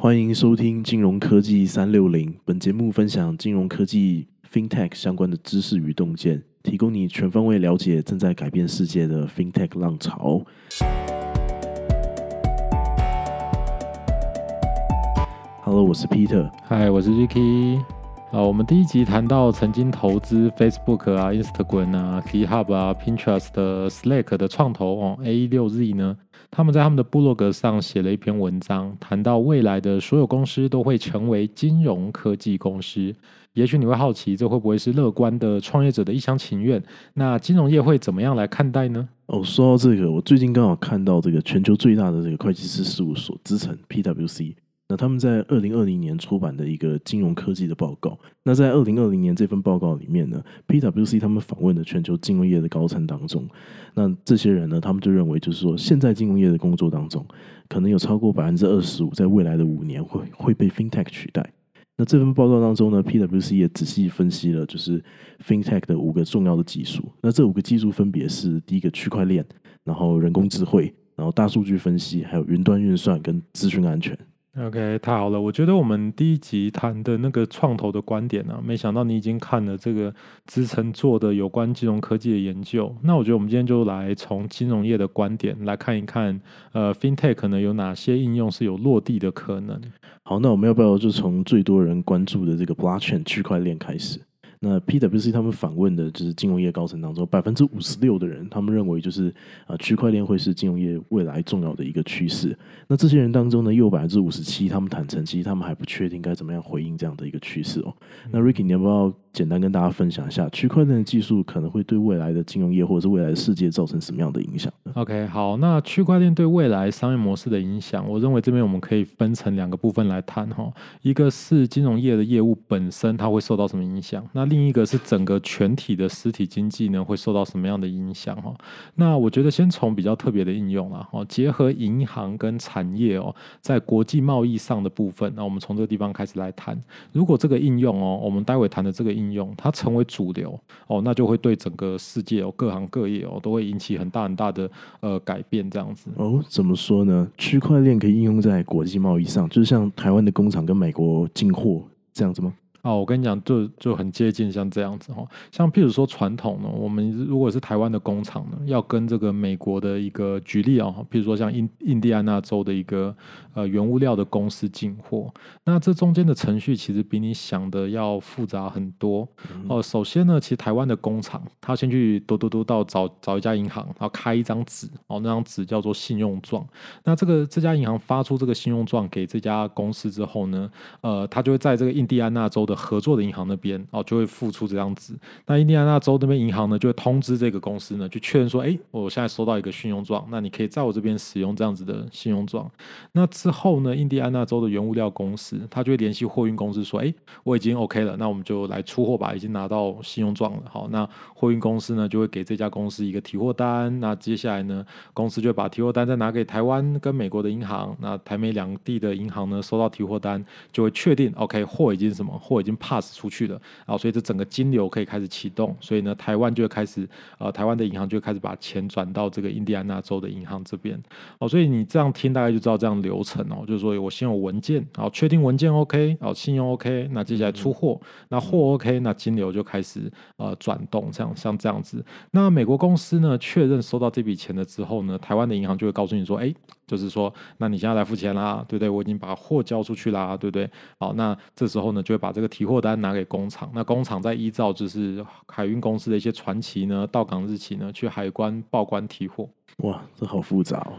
欢迎收听金融科技三六零。本节目分享金融科技 FinTech 相关的知识与洞见，提供你全方位了解正在改变世界的 FinTech 浪潮。Hello，我是 Peter。嗨，我是 Ricky。啊，我们第一集谈到曾经投资 Facebook 啊、Instagram 啊、GitHub 啊、Pinterest 的 Slack 的创投哦，A 六 Z 呢。他们在他们的部落格上写了一篇文章，谈到未来的所有公司都会成为金融科技公司。也许你会好奇，这会不会是乐观的创业者的一厢情愿？那金融业会怎么样来看待呢？哦，说到这个，我最近刚好看到这个全球最大的这个会计师事务所资诚 PWC。那他们在二零二零年出版的一个金融科技的报告。那在二零二零年这份报告里面呢，PWC 他们访问的全球金融业的高层当中，那这些人呢，他们就认为就是说，现在金融业的工作当中，可能有超过百分之二十五，在未来的五年会会被 FinTech 取代。那这份报告当中呢，PWC 也仔细分析了就是 FinTech 的五个重要的技术。那这五个技术分别是第一个区块链，然后人工智慧，然后大数据分析，还有云端运算跟资讯安全。OK，太好了！我觉得我们第一集谈的那个创投的观点呢，没想到你已经看了这个支撑做的有关金融科技的研究。那我觉得我们今天就来从金融业的观点来看一看，呃，FinTech 可能有哪些应用是有落地的可能。好，那我们要不要就从最多人关注的这个 Blockchain 区块链开始？那 PWC 他们访问的就是金融业高层当中，百分之五十六的人，他们认为就是啊，区块链会是金融业未来重要的一个趋势。那这些人当中呢，又有百分之五十七，他们坦诚，其实他们还不确定该怎么样回应这样的一个趋势哦。那 Ricky，你要不要简单跟大家分享一下，区块链的技术可能会对未来的金融业或者是未来的世界造成什么样的影响？OK，好，那区块链对未来商业模式的影响，我认为这边我们可以分成两个部分来谈哈。一个是金融业的业务本身，它会受到什么影响？那另一个是整个全体的实体经济呢，会受到什么样的影响？哈，那我觉得先从比较特别的应用啦，哦，结合银行跟产业哦，在国际贸易上的部分，那我们从这个地方开始来谈。如果这个应用哦，我们待会谈的这个应用，它成为主流哦，那就会对整个世界哦，各行各业哦，都会引起很大很大的呃改变，这样子哦。怎么说呢？区块链可以应用在国际贸易上，就是像台湾的工厂跟美国进货这样子吗？哦，我跟你讲，就就很接近像这样子哈，像譬如说传统呢，我们如果是台湾的工厂呢，要跟这个美国的一个举例啊，譬如说像印印第安纳州的一个呃原物料的公司进货，那这中间的程序其实比你想的要复杂很多哦。首先呢，其实台湾的工厂，他先去嘟嘟嘟到找找一家银行，然后开一张纸哦，那张纸叫做信用状。那这个这家银行发出这个信用状给这家公司之后呢，呃，他就会在这个印第安纳州。的合作的银行那边哦，就会付出这张纸。那印第安纳州那边银行呢，就会通知这个公司呢，去确认说，哎，我现在收到一个信用状，那你可以在我这边使用这样子的信用状。那之后呢，印第安纳州的原物料公司，他就会联系货运公司说，哎，我已经 OK 了，那我们就来出货吧，已经拿到信用状了。好，那货运公司呢，就会给这家公司一个提货单。那接下来呢，公司就把提货单再拿给台湾跟美国的银行。那台美两地的银行呢，收到提货单，就会确定 OK，货已经什么货。已经 pass 出去了，然后所以这整个金流可以开始启动，所以呢，台湾就会开始，呃，台湾的银行就会开始把钱转到这个印第安纳州的银行这边，哦，所以你这样听大概就知道这样流程哦，就是说我先有文件，然后确定文件 OK，然后信用 OK，那接下来出货，那货 OK，那金流就开始呃转动，这样像这样子，那美国公司呢确认收到这笔钱了之后呢，台湾的银行就会告诉你说，哎，就是说，那你现在来付钱啦，对不对？我已经把货交出去啦，对不对？好，那这时候呢就会把这个。提货单拿给工厂，那工厂再依照就是海运公司的一些传奇呢，到港日期呢，去海关报关提货。哇，这好复杂哦。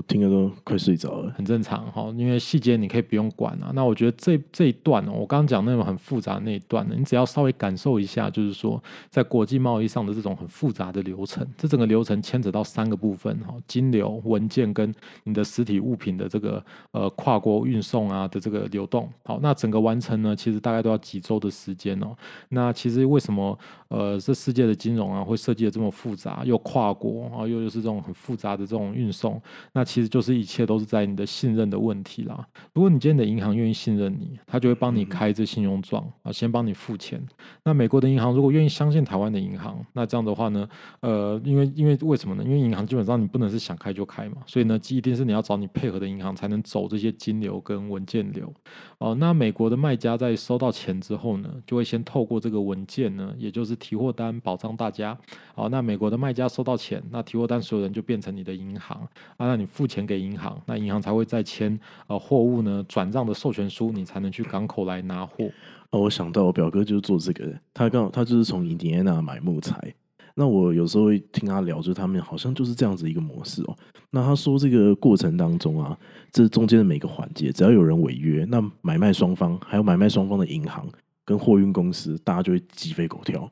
我听了都快睡着了，很正常哈，因为细节你可以不用管啊。那我觉得这这一段哦，我刚刚讲那种很复杂那一段呢，你只要稍微感受一下，就是说在国际贸易上的这种很复杂的流程，这整个流程牵扯到三个部分哈：金流、文件跟你的实体物品的这个呃跨国运送啊的这个流动。好，那整个完成呢，其实大概都要几周的时间哦。那其实为什么呃这世界的金融啊会设计的这么复杂，又跨国啊，又又是这种很复杂的这种运送？那其实就是一切都是在你的信任的问题啦。如果你今天的银行愿意信任你，他就会帮你开这信用状啊，先帮你付钱。那美国的银行如果愿意相信台湾的银行，那这样的话呢，呃，因为因为为什么呢？因为银行基本上你不能是想开就开嘛，所以呢，一定是你要找你配合的银行才能走这些金流跟文件流。哦，那美国的卖家在收到钱之后呢，就会先透过这个文件呢，也就是提货单保障大家。哦，那美国的卖家收到钱，那提货单所有人就变成你的银行啊，那你付钱给银行，那银行才会再签呃货物呢转账的授权书，你才能去港口来拿货。哦，我想到我表哥就是做这个，他刚好他就是从印第安纳买木材。那我有时候会听他聊，就他们好像就是这样子一个模式哦。那他说这个过程当中啊，这中间的每个环节，只要有人违约，那买卖双方还有买卖双方的银行跟货运公司，大家就会鸡飞狗跳。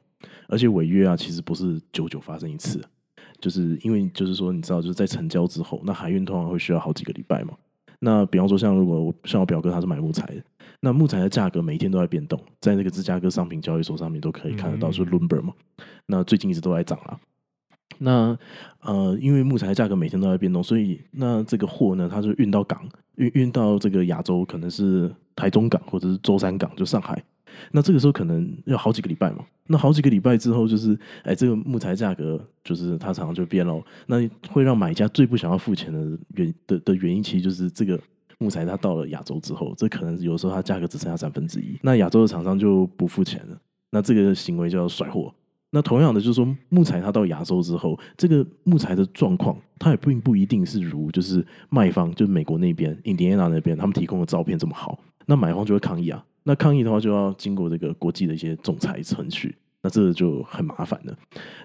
而且违约啊，其实不是久久发生一次，就是因为就是说，你知道，就是在成交之后，那海运通常会需要好几个礼拜嘛。那比方说，像如果像我表哥他是买木材的，那木材的价格每天都在变动，在那个芝加哥商品交易所上面都可以看得到，是 Lumber 嘛。那最近一直都在涨啊。那呃，因为木材的价格每天都在变动，所以那这个货呢，它就运到港，运运到这个亚洲，可能是台中港或者是舟山港，就上海。那这个时候可能要好几个礼拜嘛，那好几个礼拜之后，就是哎，这个木材价格就是它常常就变喽。那会让买家最不想要付钱的原的的原因，其实就是这个木材它到了亚洲之后，这可能有时候它价格只剩下三分之一，那亚洲的厂商就不付钱了。那这个行为叫甩货。那同样的就是说，木材它到亚洲之后，这个木材的状况，它也并不一定是如就是卖方，就是美国那边印第安纳那边他们提供的照片这么好，那买方就会抗议啊。那抗议的话，就要经过这个国际的一些仲裁程序，那这个就很麻烦了。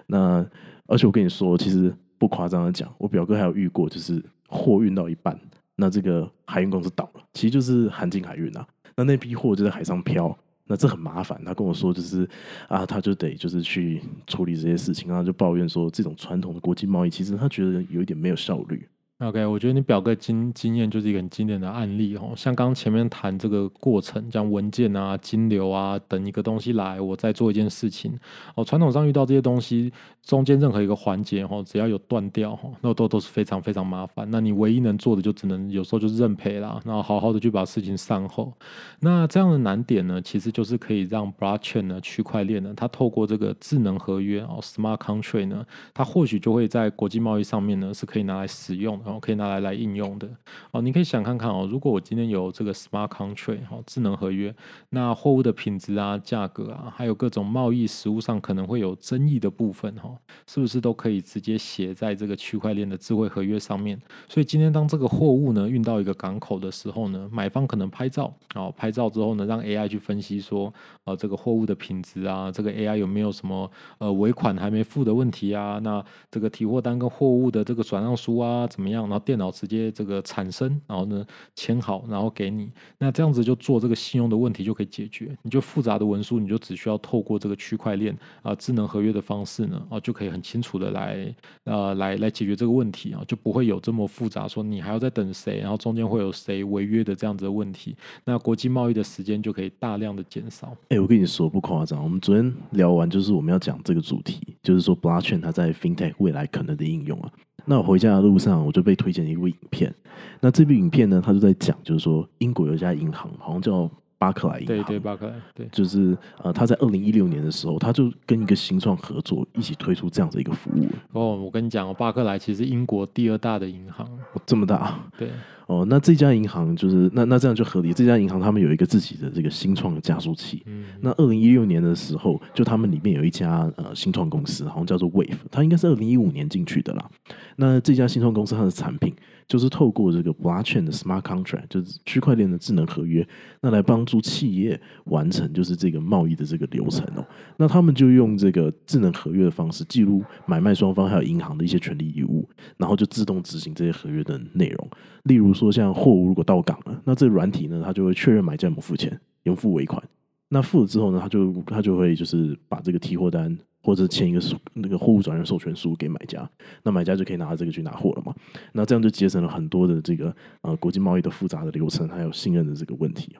那而且我跟你说，其实不夸张的讲，我表哥还有遇过，就是货运到一半，那这个海运公司倒了，其实就是韩进海运啊。那那批货就在海上漂，那这很麻烦。他跟我说，就是啊，他就得就是去处理这些事情，然后就抱怨说，这种传统的国际贸易，其实他觉得有一点没有效率。OK，我觉得你表哥经经验就是一个很经典的案例哦。像刚前面谈这个过程，像文件啊、金流啊等一个东西来，我再做一件事情哦。传统上遇到这些东西，中间任何一个环节哦，只要有断掉哦，那都都是非常非常麻烦。那你唯一能做的就只能有时候就是认赔啦，然后好好的去把事情善后。那这样的难点呢，其实就是可以让 Blockchain 呢区块链呢，它透过这个智能合约哦，Smart Contract 呢，它或许就会在国际贸易上面呢是可以拿来使用。然后可以拿来来应用的哦，你可以想看看哦，如果我今天有这个 smart contract 哦，智能合约，那货物的品质啊、价格啊，还有各种贸易实物上可能会有争议的部分哈，是不是都可以直接写在这个区块链的智慧合约上面？所以今天当这个货物呢运到一个港口的时候呢，买方可能拍照，然后拍照之后呢，让 AI 去分析说，呃，这个货物的品质啊，这个 AI 有没有什么呃尾款还没付的问题啊？那这个提货单跟货物的这个转让书啊，怎么样？样，然后电脑直接这个产生，然后呢签好，然后给你，那这样子就做这个信用的问题就可以解决。你就复杂的文书，你就只需要透过这个区块链啊智能合约的方式呢，啊就可以很清楚的来呃来来解决这个问题啊，就不会有这么复杂，说你还要再等谁，然后中间会有谁违约的这样子的问题。那国际贸易的时间就可以大量的减少。哎，我跟你说不夸张，我们昨天聊完就是我们要讲这个主题，就是说 Blockchain 它在 FinTech 未来可能的应用啊。那我回家的路上，我就被推荐一部影片。那这部影片呢，他就在讲，就是说英国有一家银行，好像叫巴克莱银行。对对，巴克莱。对，就是呃，他在二零一六年的时候，他就跟一个新创合作，一起推出这样的一个服务。哦，我跟你讲哦，巴克莱其实英国第二大的银行，这么大。对。哦，那这家银行就是那那这样就合理。这家银行他们有一个自己的这个新创的加速器。嗯，那二零一六年的时候，就他们里面有一家呃新创公司，好像叫做 Wave，它应该是二零一五年进去的啦。那这家新创公司它的产品。就是透过这个 blockchain 的 smart contract，就是区块链的智能合约，那来帮助企业完成就是这个贸易的这个流程哦。那他们就用这个智能合约的方式记录买卖双方还有银行的一些权利义务，然后就自动执行这些合约的内容。例如说，像货物如果到港了，那这个软体呢，它就会确认买家有付钱，有付尾款。那付了之后呢，他就他就会就是把这个提货单。或者签一个那个货物转让授权书给买家，那买家就可以拿着这个去拿货了嘛？那这样就节省了很多的这个呃国际贸易的复杂的流程，还有信任的这个问题。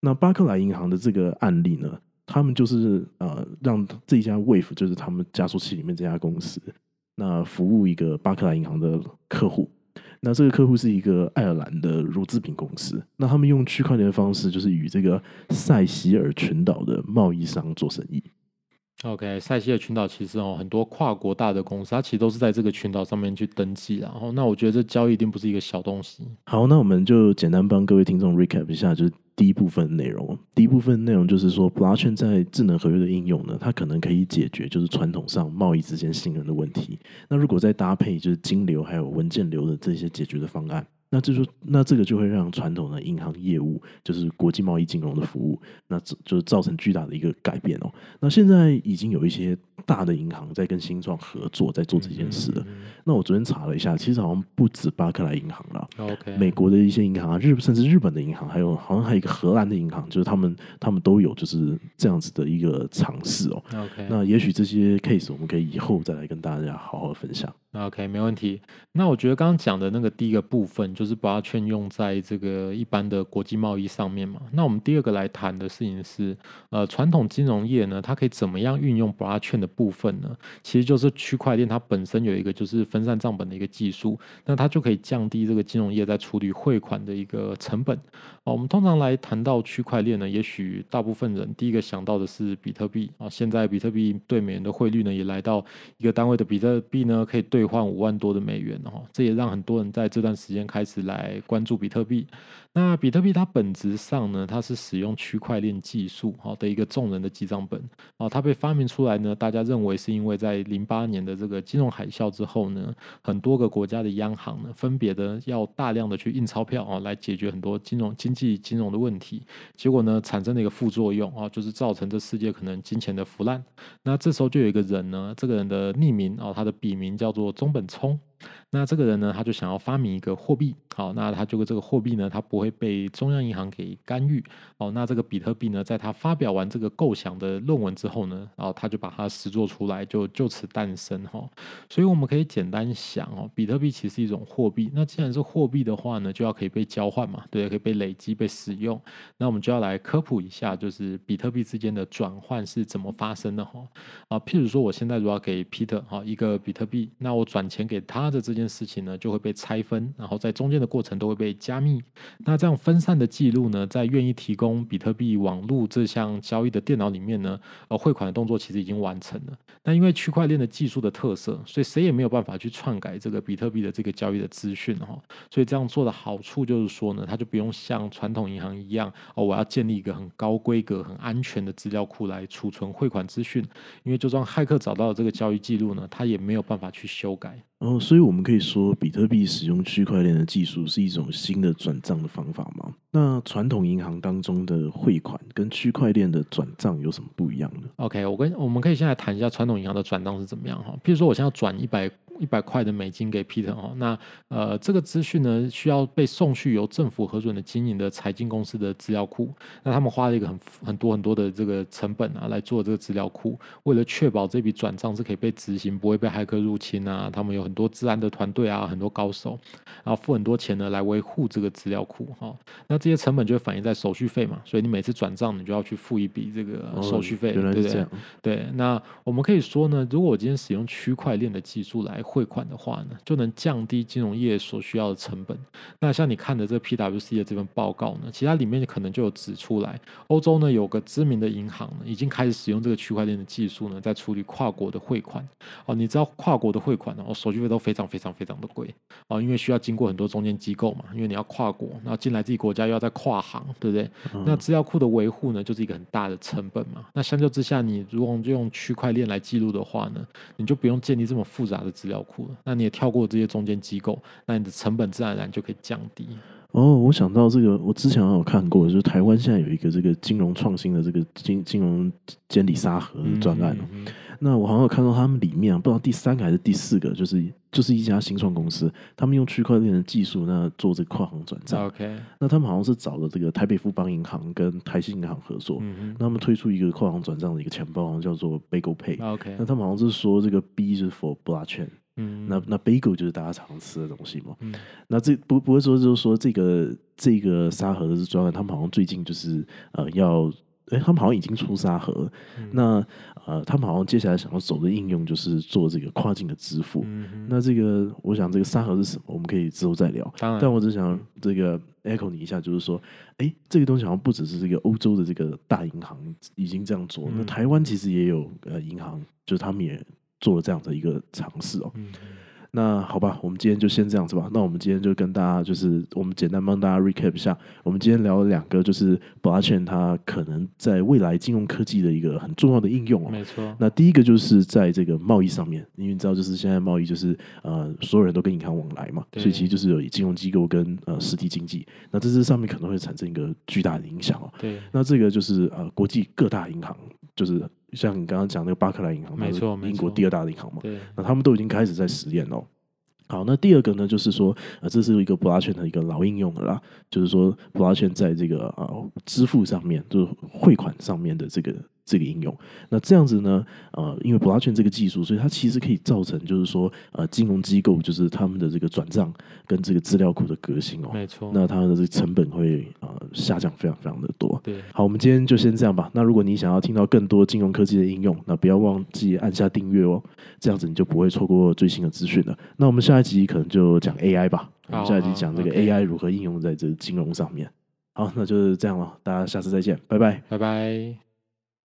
那巴克莱银行的这个案例呢，他们就是呃让这一家 Wave 就是他们加速器里面这家公司，那服务一个巴克莱银行的客户，那这个客户是一个爱尔兰的乳制品公司，那他们用区块链的方式，就是与这个塞西尔群岛的贸易商做生意。OK，塞西尔群岛其实哦，很多跨国大的公司，它其实都是在这个群岛上面去登记，然后那我觉得这交易一定不是一个小东西。好，那我们就简单帮各位听众 recap 一下，就是第一部分内容。第一部分内容就是说，Blockchain 在智能合约的应用呢，它可能可以解决就是传统上贸易之间信任的问题。那如果再搭配就是金流还有文件流的这些解决的方案。那这就那这个就会让传统的银行业务，就是国际贸易金融的服务，那就造成巨大的一个改变哦。那现在已经有一些大的银行在跟新创合作，在做这件事了。那我昨天查了一下，其实好像不止巴克莱银行了，OK，美国的一些银行啊，日甚至日本的银行，还有好像还有一个荷兰的银行，就是他们他们都有就是这样子的一个尝试哦。OK，那也许这些 case 我们可以以后再来跟大家好好分享。OK，没问题。那我觉得刚刚讲的那个第一个部分，就是把它圈用在这个一般的国际贸易上面嘛。那我们第二个来谈的事情是，呃，传统金融业呢，它可以怎么样运用 blockchain 的部分呢？其实就是区块链它本身有一个就是分散账本的一个技术，那它就可以降低这个金融业在处理汇款的一个成本。我们通常来谈到区块链呢，也许大部分人第一个想到的是比特币啊。现在比特币对美元的汇率呢，也来到一个单位的比特币呢，可以兑换五万多的美元哦。这也让很多人在这段时间开始来关注比特币。那比特币它本质上呢，它是使用区块链技术好的一个众人的记账本啊。它被发明出来呢，大家认为是因为在零八年的这个金融海啸之后呢，很多个国家的央行呢，分别的要大量的去印钞票啊，来解决很多金融经济金融的问题。结果呢，产生了一个副作用啊，就是造成这世界可能金钱的腐烂。那这时候就有一个人呢，这个人的匿名啊，他的笔名叫做中本聪。那这个人呢，他就想要发明一个货币，好，那他就这个货币呢，它不会被中央银行给干预，哦，那这个比特币呢，在他发表完这个构想的论文之后呢，然后他就把它实做出来，就就此诞生哈。所以我们可以简单想哦，比特币其实是一种货币，那既然是货币的话呢，就要可以被交换嘛，对，可以被累积、被使用。那我们就要来科普一下，就是比特币之间的转换是怎么发生的哈。啊，譬如说我现在如果要给 Peter 哈一个比特币，那我转钱给他。的这件事情呢，就会被拆分，然后在中间的过程都会被加密。那这样分散的记录呢，在愿意提供比特币网络这项交易的电脑里面呢，呃，汇款的动作其实已经完成了。那因为区块链的技术的特色，所以谁也没有办法去篡改这个比特币的这个交易的资讯哈。所以这样做的好处就是说呢，它就不用像传统银行一样哦，我要建立一个很高规格、很安全的资料库来储存汇款资讯。因为就算骇客找到了这个交易记录呢，他也没有办法去修改。然后，所以我们可以说，比特币使用区块链的技术是一种新的转账的方法吗？那传统银行当中的汇款跟区块链的转账有什么不一样呢？OK，我跟我们可以先来谈一下传统银行的转账是怎么样哈。譬如说，我现在要转一百。一百块的美金给 Peter 哦，那呃这个资讯呢需要被送去由政府核准的经营的财经公司的资料库，那他们花了一个很很多很多的这个成本啊来做这个资料库，为了确保这笔转账是可以被执行，不会被骇客入侵啊，他们有很多治安的团队啊，很多高手，然后付很多钱呢来维护这个资料库哈，那这些成本就会反映在手续费嘛，所以你每次转账你就要去付一笔这个手续费，对不对？对，那我们可以说呢，如果我今天使用区块链的技术来汇款的话呢，就能降低金融业所需要的成本。那像你看的这 PWC 的这份报告呢，其他里面可能就有指出来，欧洲呢有个知名的银行呢，已经开始使用这个区块链的技术呢，在处理跨国的汇款。哦，你知道跨国的汇款呢，哦，手续费都非常非常非常的贵哦，因为需要经过很多中间机构嘛，因为你要跨国，然后进来自己国家又要再跨行，对不对？那资料库的维护呢，就是一个很大的成本嘛。那相较之下，你如果用区块链来记录的话呢，你就不用建立这么复杂的资料库了。那你也跳过这些中间机构，那你的成本自然而然就可以降低。哦，我想到这个，我之前有看过，就是台湾现在有一个这个金融创新的这个金金融监理沙盒专案。那我好像有看到他们里面，啊不知道第三个还是第四个，就是就是一家新创公司，他们用区块链的技术，那做这个跨行转账。OK，那他们好像是找了这个台北富邦银行跟台新银行合作，那他们推出一个跨行转账的一个钱包，叫做 Bagel Pay。OK，那他们好像是说这个 B 是 for blockchain。嗯，那那 bagel 就是大家常吃的东西嘛。嗯，那这不不会说就是说这个这个沙盒的是专案，他们好像最近就是呃要哎，他们好像已经出沙盒了。那呃，他们好像接下来想要走的应用就是做这个跨境的支付。那这个，我想这个沙盒是什么，我们可以之后再聊。但我只想这个 echo 你一下，就是说，哎，这个东西好像不只是这个欧洲的这个大银行已经这样做，那台湾其实也有呃银行，就是他们也做了这样的一个尝试哦。那好吧，我们今天就先这样子吧。那我们今天就跟大家，就是我们简单帮大家 recap 一下，我们今天聊了两个，就是 blockchain 它可能在未来金融科技的一个很重要的应用哦。没错。那第一个就是在这个贸易上面，因为你知道，就是现在贸易就是呃，所有人都跟银行往来嘛，所以其实就是有金融机构跟呃实体经济，那这这上面可能会产生一个巨大的影响哦。对。那这个就是呃，国际各大银行，就是像你刚刚讲那个巴克莱银行，没错，英国第二大的银行嘛，对。那他们都已经开始在实验了。好，那第二个呢，就是说，呃，这是一个 blockchain 的一个老应用了啦，就是说 blockchain 在这个啊支付上面，就是汇款上面的这个。这个应用，那这样子呢？呃，因为 blockchain 这个技术，所以它其实可以造成，就是说，呃，金融机构就是他们的这个转账跟这个资料库的革新哦，没错。那它的这个成本会呃下降非常非常的多。对，好，我们今天就先这样吧。那如果你想要听到更多金融科技的应用，那不要忘记按下订阅哦，这样子你就不会错过最新的资讯了。那我们下一集可能就讲 AI 吧，我们下一集讲这个 AI 如何应用在这个金融上面。好，那就是这样了，大家下次再见，拜拜，拜拜。